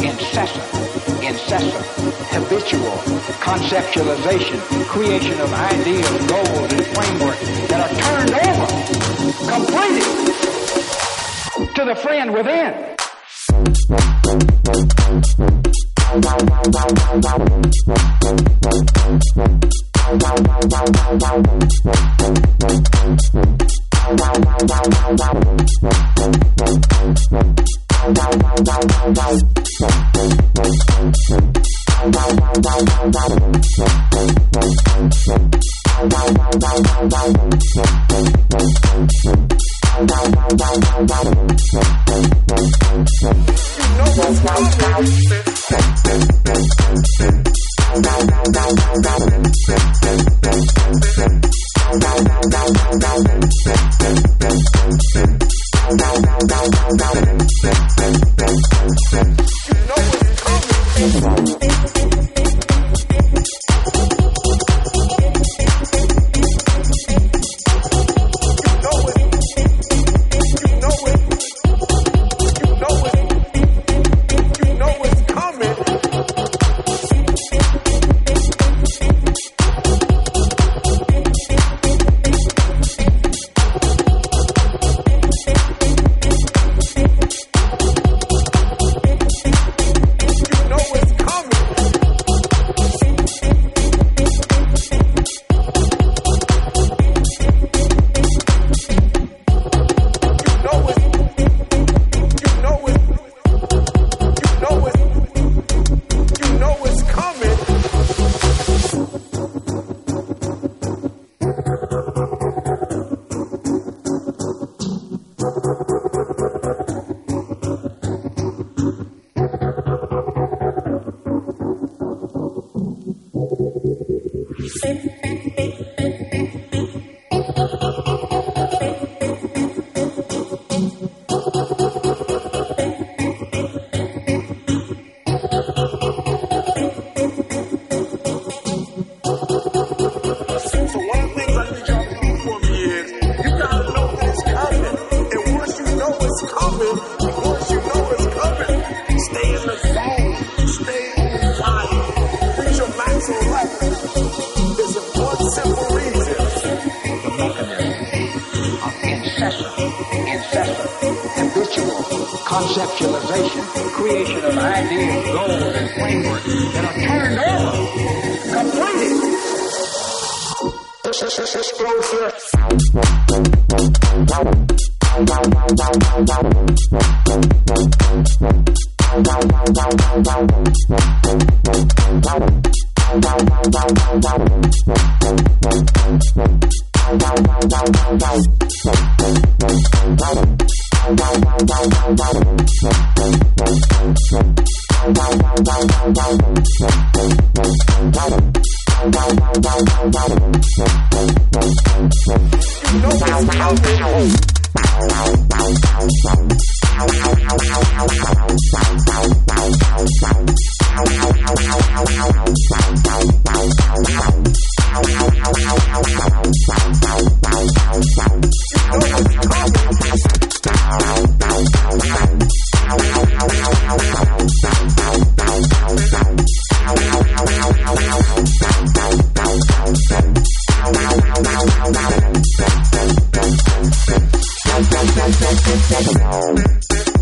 incessant, incessant, habitual conceptualization, creation of ideas, goals, and frameworks that are turned over, completed to the friend within. Wow. So You know Wow, wow, wow. Thank you.